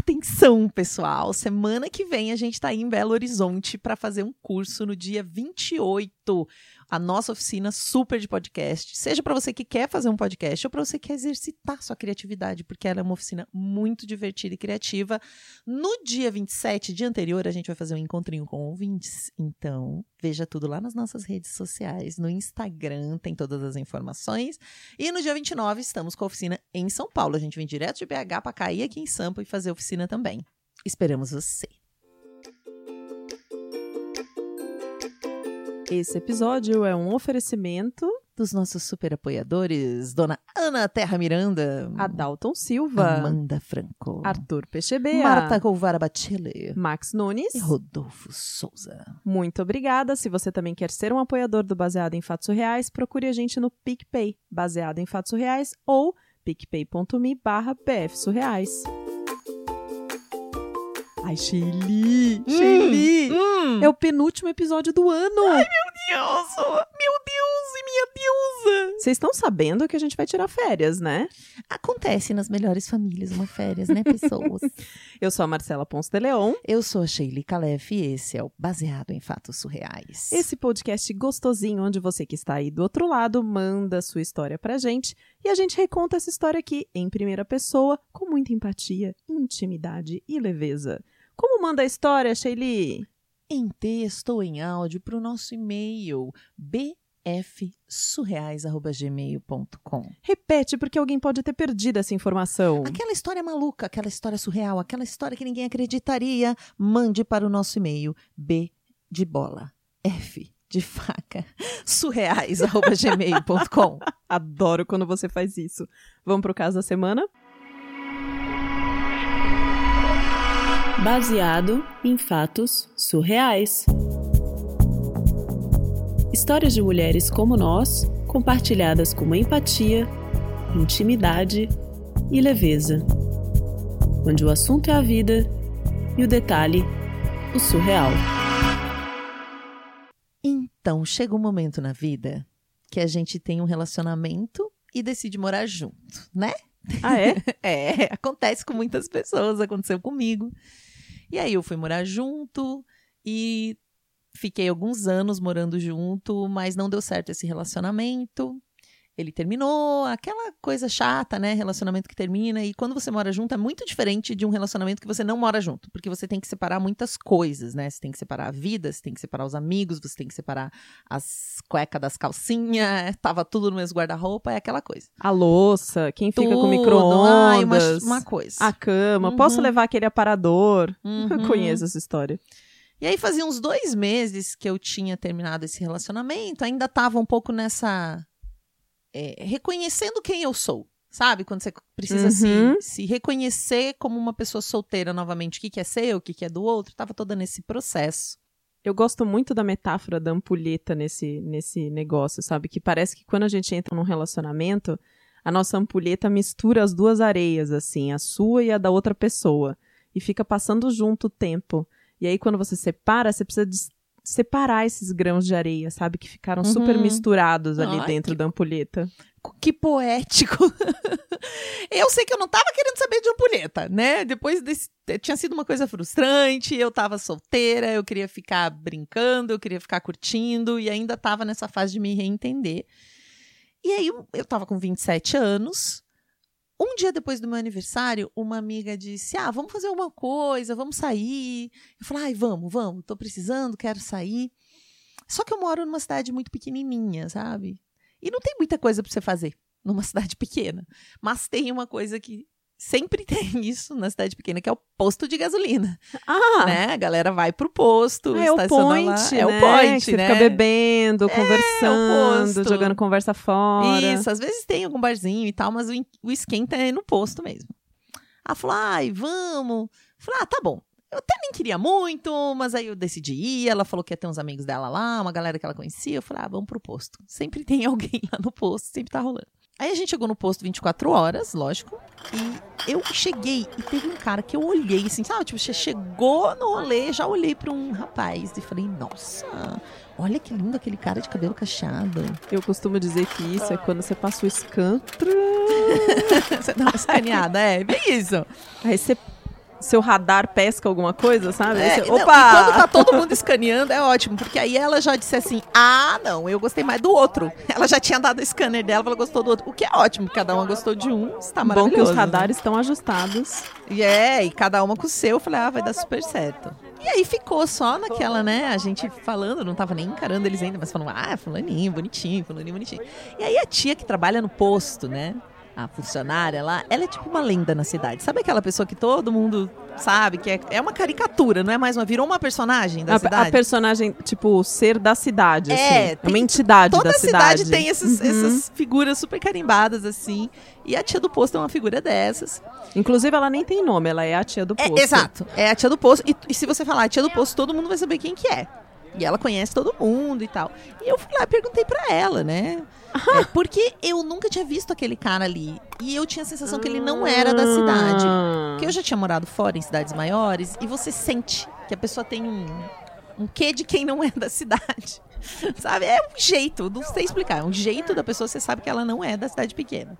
Atenção, pessoal! Semana que vem a gente está aí em Belo Horizonte para fazer um curso no dia 28 a nossa oficina super de podcast. Seja para você que quer fazer um podcast ou para você que quer exercitar sua criatividade, porque ela é uma oficina muito divertida e criativa. No dia 27, dia anterior, a gente vai fazer um encontrinho com ouvintes. Então, veja tudo lá nas nossas redes sociais. No Instagram tem todas as informações. E no dia 29, estamos com a oficina em São Paulo. A gente vem direto de BH para cair aqui em Sampa e fazer oficina também. Esperamos você! Esse episódio é um oferecimento dos nossos super apoiadores, Dona Ana Terra Miranda, Adalton Silva, Amanda Franco, Arthur Pechebea, Marta Golvara Bachele, Max Nunes e Rodolfo Souza. Muito obrigada. Se você também quer ser um apoiador do Baseado em Fatos Reais, procure a gente no PicPay, Baseado em Fatos Reais ou picpay.me barra. Ai, Shelly! Hum, Shelly! hum. É o penúltimo episódio do ano! Ai, meu Deus! Meu Deus e minha deusa! Vocês estão sabendo que a gente vai tirar férias, né? Acontece nas melhores famílias uma férias, né, pessoas? Eu sou a Marcela Ponce de Leon. Eu sou a Sheila Calef e esse é o Baseado em Fatos Surreais. Esse podcast gostosinho, onde você que está aí do outro lado manda sua história pra gente e a gente reconta essa história aqui em primeira pessoa, com muita empatia, intimidade e leveza. Como manda a história, Sheili? Em texto ou em áudio para o nosso e-mail bfsurreais.gmail.com Repete, porque alguém pode ter perdido essa informação. Aquela história maluca, aquela história surreal, aquela história que ninguém acreditaria, mande para o nosso e-mail b de bola, f de faca, surreais.gmail.com. Adoro quando você faz isso. Vamos pro caso da semana? Baseado em fatos surreais. Histórias de mulheres como nós, compartilhadas com empatia, intimidade e leveza. Onde o assunto é a vida e o detalhe, o surreal. Então, chega um momento na vida que a gente tem um relacionamento e decide morar junto, né? Ah, é? É, acontece com muitas pessoas, aconteceu comigo. E aí eu fui morar junto e fiquei alguns anos morando junto, mas não deu certo esse relacionamento. Ele terminou, aquela coisa chata, né? Relacionamento que termina. E quando você mora junto é muito diferente de um relacionamento que você não mora junto, porque você tem que separar muitas coisas, né? Você tem que separar a vida, você tem que separar os amigos, você tem que separar as cuecas das calcinhas, tava tudo no mesmo guarda-roupa, é aquela coisa. A louça, quem fica com. Ai, uma, micro-ondas, uma coisa. a cama. Uhum. Posso levar aquele aparador? Uhum. Eu conheço essa história. E aí fazia uns dois meses que eu tinha terminado esse relacionamento, ainda tava um pouco nessa. É, reconhecendo quem eu sou. Sabe? Quando você precisa se, Uhum. se reconhecer como uma pessoa solteira novamente. O que, que é seu, o que, que é do outro. Tava toda nesse processo. Eu gosto muito da metáfora da ampulheta nesse, nesse negócio, sabe? Que parece que quando a gente entra num relacionamento, a nossa ampulheta mistura as duas areias, assim, a sua e a da outra pessoa. E fica passando junto o tempo. E aí, quando você separa, você precisa separar esses grãos de areia, sabe? Que ficaram super Uhum. misturados ali Ai, dentro que- da ampulheta. Que poético. eu sei que eu não tava querendo saber de ampulheta, né? Depois desse. Tinha sido uma coisa frustrante, eu tava solteira, eu queria ficar brincando, eu queria ficar curtindo, e ainda tava nessa fase de me reentender. E aí eu- eu tava com 27 anos. Um dia depois do meu aniversário, uma amiga disse: Ah, vamos fazer alguma coisa, vamos sair. Eu falei: Ai, vamos, vamos, tô precisando, quero sair. Só que eu moro numa cidade muito pequenininha, sabe? E não tem muita coisa pra você fazer numa cidade pequena. Mas tem uma coisa que sempre tem isso na cidade pequena, que é o posto de gasolina. Ah! né? A galera vai pro posto, Ah, é o point, lá. né? É o point, que você né? fica bebendo, conversando, posto. jogando conversa fora. Isso, às vezes tem algum barzinho e tal, mas o, o esquenta é no posto mesmo. Ela falou, ai, vamos. Eu falei, ah, tá bom. Eu até nem queria muito, mas aí eu decidi ir. Ela falou que ia ter uns amigos dela lá, uma galera que ela conhecia. Eu falei, ah, vamos pro posto. Sempre tem alguém lá no posto, sempre tá rolando. Aí a gente chegou no posto 24 horas, lógico. E eu cheguei e teve um cara que eu olhei assim, sabe? Tipo, você chegou no rolê, já olhei pra um rapaz e falei, nossa, olha que lindo aquele cara de cabelo cacheado. Eu costumo dizer que isso é quando você passa o scan, Você dá uma escaneada, é, bem isso. aí você seu radar pesca alguma coisa, sabe? É, Você- não, Opa! quando tá todo mundo escaneando, é ótimo, porque aí ela já disse assim: ah, não, eu gostei mais do outro. Ela já tinha dado o scanner dela, ela gostou do outro. O que é ótimo, cada uma gostou de um, está Bom maravilhoso. que os né? radares estão ajustados. E é, e cada uma com o seu, eu falei, ah, vai dar super certo. E aí ficou só naquela, né, a gente falando, não tava nem encarando eles ainda, mas falando, ah, fulaninho, bonitinho, fulaninho, bonitinho. E aí a tia que trabalha no posto, né, a funcionária lá, ela é tipo uma lenda na cidade. Sabe aquela pessoa que todo mundo sabe, que é, é uma caricatura, não é mais uma, virou uma personagem da A, cidade? a personagem, tipo, ser da cidade, É, assim. É tem- uma entidade Toda da cidade, cidade. tem esses- Uhum. essas figuras super carimbadas, assim. E a tia do posto é uma figura dessas. Inclusive, ela nem tem nome, ela é a tia do É, posto. exato. É a tia do poço. E, e se você falar a tia do poço, todo mundo vai saber quem que é. E ela conhece todo mundo e tal. E eu fui lá e perguntei pra ela, né? É, porque eu nunca tinha visto aquele cara ali. E eu tinha a sensação que ele não era da cidade. Ah. Porque eu já tinha morado fora, em cidades maiores, e você sente que a pessoa tem um, um quê de quem não é da cidade. Sabe? É um jeito, não sei explicar. É um jeito da pessoa, você sabe que ela não é da cidade pequena.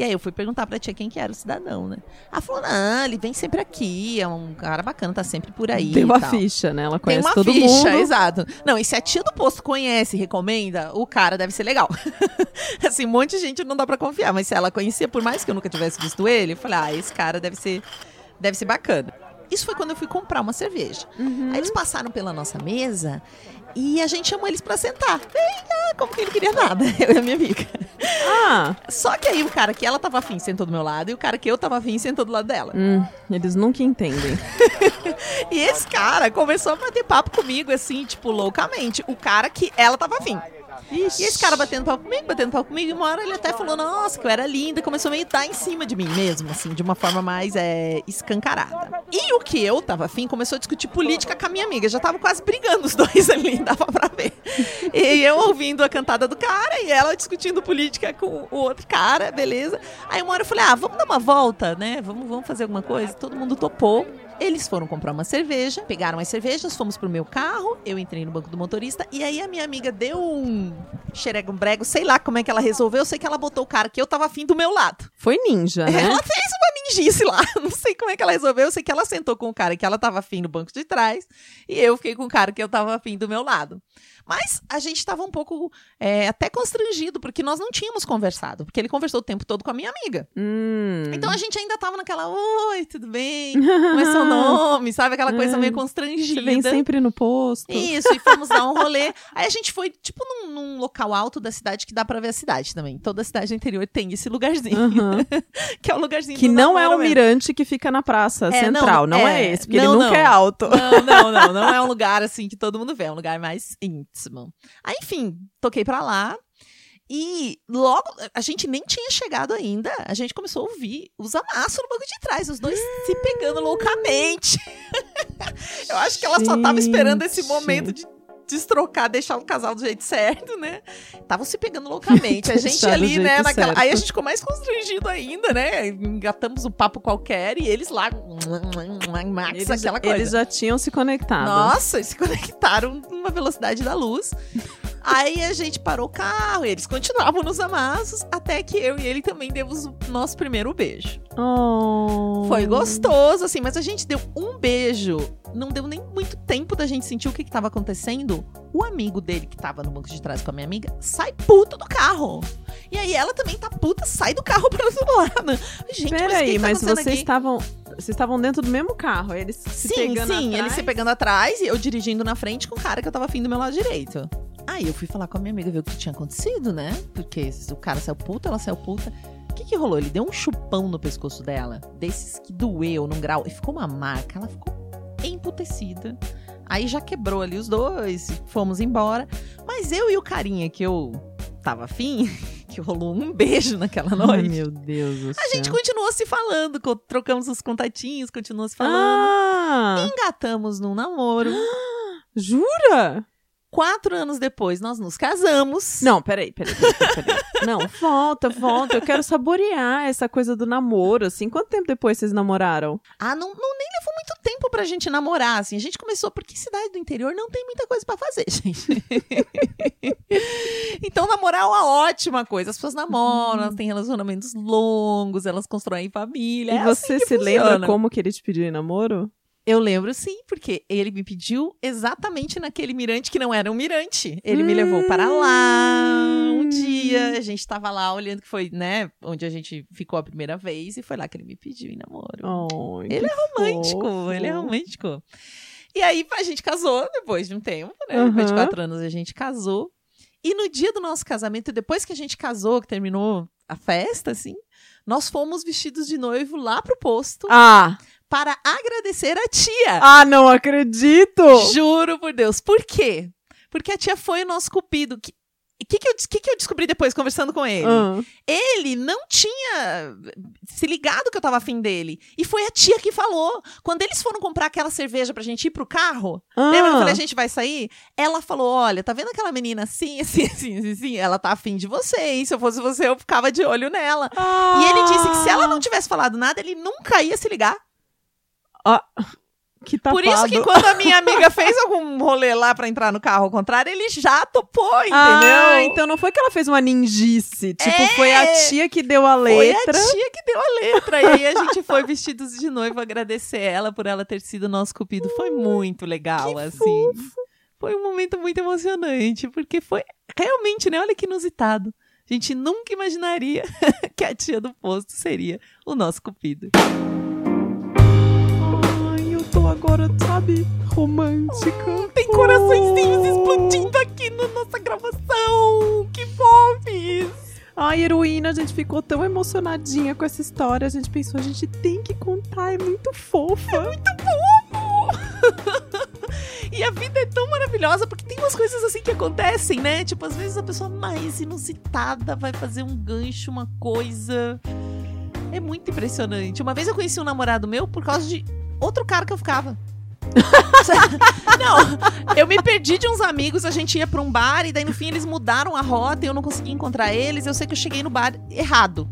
E aí eu fui perguntar pra tia quem que era o cidadão, né? Ela falou, não, ele vem sempre aqui, é um cara bacana, tá sempre por aí. Tem uma tal. ficha, né? Ela Tem conhece uma todo ficha, mundo. exato. Não, e se a tia do posto conhece e recomenda, o cara deve ser legal. assim, um monte de gente não dá pra confiar, mas se ela conhecia, por mais que eu nunca tivesse visto ele, eu falei, ah, esse cara deve ser, deve ser bacana. Isso foi quando eu fui comprar uma cerveja. Uhum. Aí eles passaram pela nossa mesa e a gente chamou eles pra sentar. Eita, como que ele queria nada, eu e a minha amiga. Ah, Só que aí o cara que ela tava afim sentou do meu lado e o cara que eu tava afim sentou do lado dela. hum, eles nunca entendem. E esse cara começou a bater papo comigo, assim, tipo, loucamente. O cara que ela tava afim. E esse cara batendo papo comigo, batendo papo comigo, e uma hora ele até falou, nossa, que eu era linda, começou meio a dar em cima de mim mesmo, assim, de uma forma mais é, escancarada. E o que eu tava afim começou a discutir política com a minha amiga, já tava quase brigando os dois ali, dava pra ver. E eu ouvindo a cantada do cara e ela discutindo política com o outro cara, beleza. Aí uma hora eu falei, ah, vamos dar uma volta, né, vamos, vamos fazer alguma coisa. Todo mundo topou. Eles foram comprar uma cerveja, pegaram as cervejas, fomos pro meu carro, eu entrei no banco do motorista, e aí a minha amiga deu um xerego, um brego, sei lá como é que ela resolveu, eu sei que ela botou o cara que eu tava afim do meu lado. Foi ninja, né? Ela fez uma ninjice lá, não sei como é que ela resolveu, eu sei que ela sentou com o cara que ela tava afim no banco de trás, e eu fiquei com o cara que eu tava afim do meu lado. Mas a gente tava um pouco é, até constrangido, porque nós não tínhamos conversado, porque ele conversou o tempo todo com a minha amiga. Hum. Então a gente ainda tava naquela, oi, tudo bem? Como é seu nome? Sabe aquela coisa meio constrangida. Você vem sempre no posto. Isso, e fomos dar um rolê. Aí a gente foi, tipo, num, num local alto da cidade que dá pra ver a cidade também. Toda cidade do interior tem esse lugarzinho, Aham. que é o lugarzinho Que não é o mesmo. mirante que fica na praça É, não, central. Não, é, é, esse, porque não, ele nunca não. é alto. Não, não, não. Não é um lugar assim que todo mundo vê. É um lugar mais íntimo. Aí, enfim, toquei pra lá. E logo, a gente nem tinha chegado ainda. A gente começou a ouvir os amassos no banco de trás, os dois se pegando loucamente. Eu acho que ela só tava esperando esse momento de destrocar, deixar o casal do jeito certo, né? Estavam se pegando loucamente. A gente ali, né? Naquela... Aí a gente ficou mais constrangido ainda, né? Engatamos um papo qualquer e eles lá. Max, Eles, aquela coisa. eles já tinham se conectado. Nossa, eles se conectaram numa velocidade da luz. Aí a gente parou o carro, eles continuavam nos amassos, até que eu e ele também demos o nosso primeiro beijo. Oh. Foi gostoso, assim, mas a gente deu um beijo. Não deu nem muito tempo da gente sentir o que, que tava acontecendo. O amigo dele, que tava no banco de trás com a minha amiga, sai puto do carro. E aí ela também tá puta, sai do carro pro outro lado. Gente, mas Peraí, tá mas acontecendo vocês estavam. Vocês estavam dentro do mesmo carro. Eles se sim, pegando sim, atrás. ele se pegando atrás e eu dirigindo na frente com o cara que eu tava afim do meu lado direito. Aí eu fui falar com a minha amiga ver o que tinha acontecido, né? Porque o cara saiu puta, ela saiu puta. O que que rolou? Ele deu um chupão no pescoço dela, desses que doeu num grau, e ficou uma marca. Ela ficou emputecida. Aí já quebrou ali os dois, fomos embora. Mas eu e o carinha que eu tava afim, que rolou um beijo naquela Ai, noite. meu Deus do céu. a gente continuou se falando, trocamos os contatinhos, continuou se falando. Ah! Engatamos num namoro. Jura? Quatro anos depois, nós nos casamos. Não, peraí, peraí, peraí, peraí. Não, volta, volta. Eu quero saborear essa coisa do namoro, assim. Quanto tempo depois vocês namoraram? Ah, não, não nem levou muito tempo pra gente namorar, assim. A gente começou porque cidade do interior não tem muita coisa pra fazer, gente. então, namorar é uma ótima coisa. As pessoas namoram, elas têm relacionamentos longos, elas constroem família. E é você assim se lembra funciona. como que ele te pediu em namoro? Eu lembro sim, porque ele me pediu exatamente naquele mirante que não era um mirante. Ele me levou para lá um Hum. dia, a gente tava lá olhando que foi, né, onde a gente ficou a primeira vez e foi lá que ele me pediu em namoro. Oh, Ele é romântico, ele é romântico. E aí a gente casou depois de um tempo, né? Depois de quatro anos a gente casou. E no dia do nosso casamento, depois que a gente casou, que terminou a festa, assim, nós fomos vestidos de noivo lá pro posto Ah! Para agradecer a tia. Ah, não acredito! Juro por Deus. Por quê? Porque a tia foi o nosso cupido. O que, que, que, eu, que, que eu descobri depois conversando com ele? Ah. Ele não tinha se ligado que eu tava afim dele. E foi a tia que falou. Quando eles foram comprar aquela cerveja pra gente ir pro carro, Ah. lembra eu falei, a gente vai sair? Ela falou: olha, tá vendo aquela menina assim, assim, assim, assim, assim? Ela tá afim de você, hein? Se eu fosse você, eu ficava de olho nela. E ele disse que se ela não tivesse falado nada, ele nunca ia se ligar. Que Por isso que tapado. quando a minha amiga fez algum rolê lá pra entrar no carro ao contrário, ele já topou, entendeu? Ah, então não foi que ela fez uma ninjice. Tipo, É. foi a tia que deu a Foi letra. a tia que deu a letra. E aí a gente foi vestidos de noivo agradecer ela por ela ter sido nosso cupido. Foi muito legal, que assim. Foi um momento muito emocionante, porque foi realmente, né? Olha que inusitado. A gente nunca imaginaria que a tia do posto seria o nosso cupido. Agora, sabe, romântica. Tem coraçõezinhos explodindo aqui na nossa gravação. Que fofes! Ai, heroína, a gente ficou tão emocionadinha com essa história. A gente pensou, a gente tem que contar, é muito fofa. É muito E a vida é tão maravilhosa porque tem umas coisas assim que acontecem, né? Tipo, às vezes a pessoa mais inusitada vai fazer um gancho, uma coisa. É muito impressionante. Uma vez eu conheci um namorado meu por causa de outro cara que eu ficava. não, eu me perdi de uns amigos, a gente ia pra um bar e daí no fim eles mudaram a rota e eu não consegui encontrar eles. Eu sei que eu cheguei no bar errado.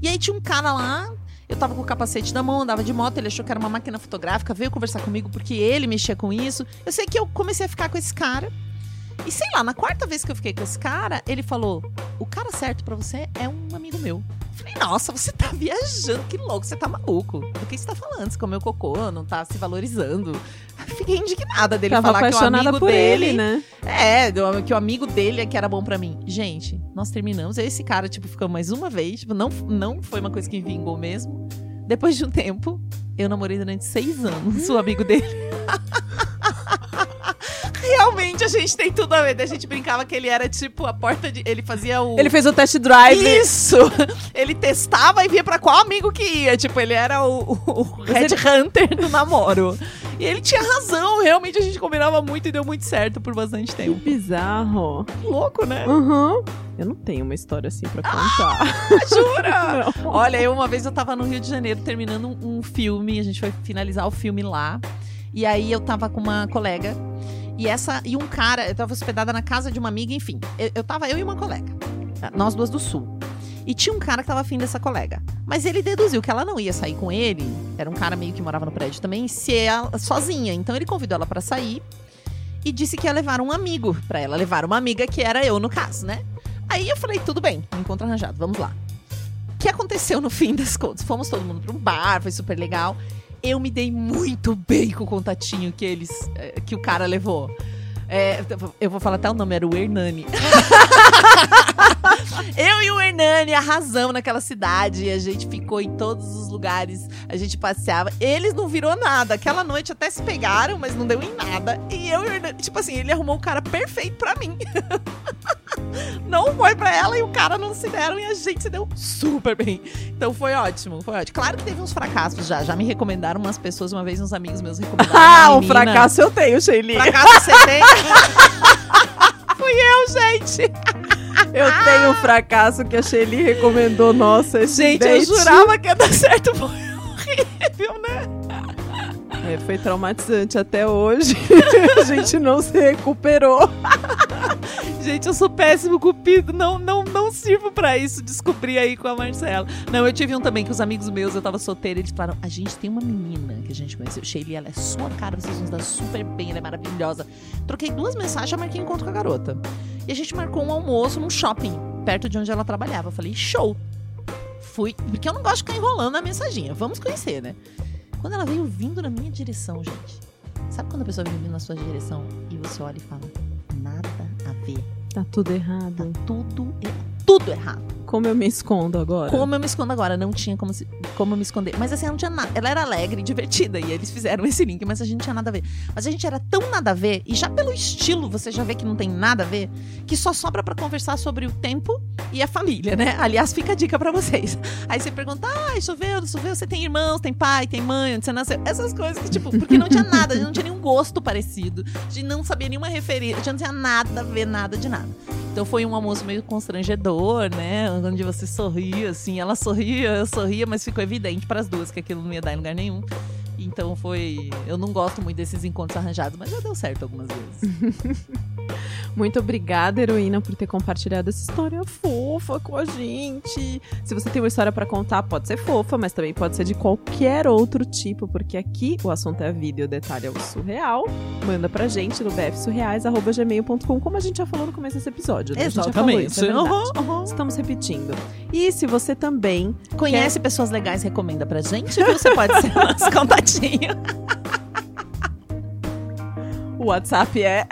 E aí tinha um cara lá, eu tava com o capacete na mão, andava de moto, ele achou que era uma máquina fotográfica, veio conversar comigo porque ele mexia com isso. Eu sei que eu comecei a ficar com esse cara. E sei lá, na quarta vez que eu fiquei com esse cara, ele falou: O cara certo pra você é um amigo meu. Falei, nossa, você tá viajando, que louco, você tá maluco. Do que você tá falando? Você comeu cocô, não tá se valorizando. Fiquei indignada dele Tava falar que o apaixonada amigo por dele. ele, né? É, que o amigo dele é que era bom pra mim. Gente, nós terminamos. Eu e esse cara, tipo, ficamos mais uma vez. Tipo, não, não foi uma coisa que vingou mesmo. Depois de um tempo, eu namorei durante seis anos o amigo dele. Realmente a gente tem tudo a ver. A gente brincava que ele era tipo a porta de. Ele fazia o. Ele fez o test drive. Isso! Ele testava e via pra qual amigo que ia. Tipo, ele era o, o, Red Hunter do namoro. E ele tinha razão, realmente a gente combinava muito e deu muito certo por bastante Que tempo. bizarro. Louco, né? Uhum. Eu não tenho uma história assim pra contar. Jura? Não. Olha, eu uma vez eu tava no Rio de Janeiro terminando um, um filme, a gente foi finalizar o filme lá. E aí eu tava com uma colega e essa e um cara, eu tava hospedada na casa de uma amiga, enfim. Eu, eu tava eu e uma colega. Nós duas do sul. E tinha um cara que tava afim dessa colega. Mas ele deduziu que ela não ia sair com ele. Era um cara meio que morava no prédio também, se ela, sozinha. Então ele convidou ela pra sair e disse que ia levar um amigo pra ela, levar uma amiga que era eu no caso, né? Aí eu falei, tudo bem, encontro arranjado, vamos lá. O que aconteceu no fim das contas? Fomos todo mundo pra um bar, foi super legal. Eu me dei muito bem com o contatinho que eles, eh, que o cara levou. É, eu vou falar até o nome, era o Hernani. eu e o Hernani arrasamos naquela cidade. A gente ficou em todos os lugares, a gente passeava. Eles não virou nada. Aquela noite até se pegaram, mas não deu em nada. E eu e o Hernani, tipo assim, ele arrumou o cara perfeito pra mim. não foi pra ela e o cara não se deram e a gente se deu super bem. Então foi ótimo, foi ótimo. Claro que teve uns fracassos já. Já me recomendaram umas pessoas, uma vez uns amigos meus recomendaram. Ah, um fracasso eu tenho, Sheili. Fracasso você tem? Fui eu, gente. Eu tenho um fracasso que a Sheili recomendou. Nossa, Gente, eu date. jurava que ia dar certo. Foi horrível, né? É, foi traumatizante até hoje. a gente não se recuperou. Gente, eu sou péssimo cupido, não, não, não sirvo pra isso, descobri aí com a Marcela. Não, eu tive um também que os amigos meus, eu tava solteira, eles falaram, a gente tem uma menina que a gente conheceu, Shelly, ela é sua cara, vocês vão se dar super bem, ela é maravilhosa. Troquei duas mensagens, já marquei encontro com a garota. E a gente marcou um almoço num shopping, perto de onde ela trabalhava. Eu falei, show! Fui, porque eu não gosto de ficar enrolando a mensaginha, vamos conhecer, né? Quando ela veio vindo na minha direção, gente, sabe quando a pessoa vem vindo na sua direção e você olha e fala, nada ver. Tá tudo errado. Tá tudo, tudo errado. Como eu me escondo agora? Como eu me escondo agora? Não tinha como, se, como eu me esconder. Mas assim, não tinha nada. Ela era alegre, divertida. E eles fizeram esse link, mas a gente tinha nada a ver. Mas a gente era tão nada a ver, e já pelo estilo você já vê que não tem nada a ver, que só sobra para conversar sobre o tempo e a família, né? Aliás, fica a dica para vocês. Aí você pergunta: ah, choveu, não choveu? Você tem irmãos, tem pai, tem mãe, onde você nasceu? Essas coisas que, tipo, porque não tinha nada, a gente não tinha nenhum gosto parecido, de não sabia nenhuma referência, a gente não tinha nada a ver, nada de nada. Então foi um almoço meio constrangedor, né? Onde você sorria, assim. Ela sorria, eu sorria, mas ficou evidente para as duas que aquilo não ia dar em lugar nenhum. Então foi. Eu não gosto muito desses encontros arranjados, mas já deu certo algumas vezes. Muito obrigada, heroína, por ter compartilhado essa história fofa com a gente. Se você tem uma história para contar, pode ser fofa, mas também pode ser de qualquer outro tipo, porque aqui o assunto é a vida e o detalhe é o surreal. Manda pra gente no bfsurreais.gmail.com, como a gente já falou no começo desse episódio. Né? Exatamente. Isso, é uhum, uhum. Estamos repetindo. E se você também conhece quer... pessoas legais, recomenda pra gente, viu? Você pode ser nosso contatinho. O WhatsApp é.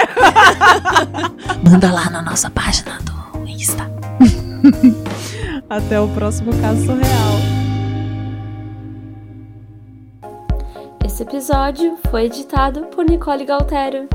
Manda lá na nossa página do Insta. Até o próximo caso surreal. Esse episódio foi editado por Nicole Galtério.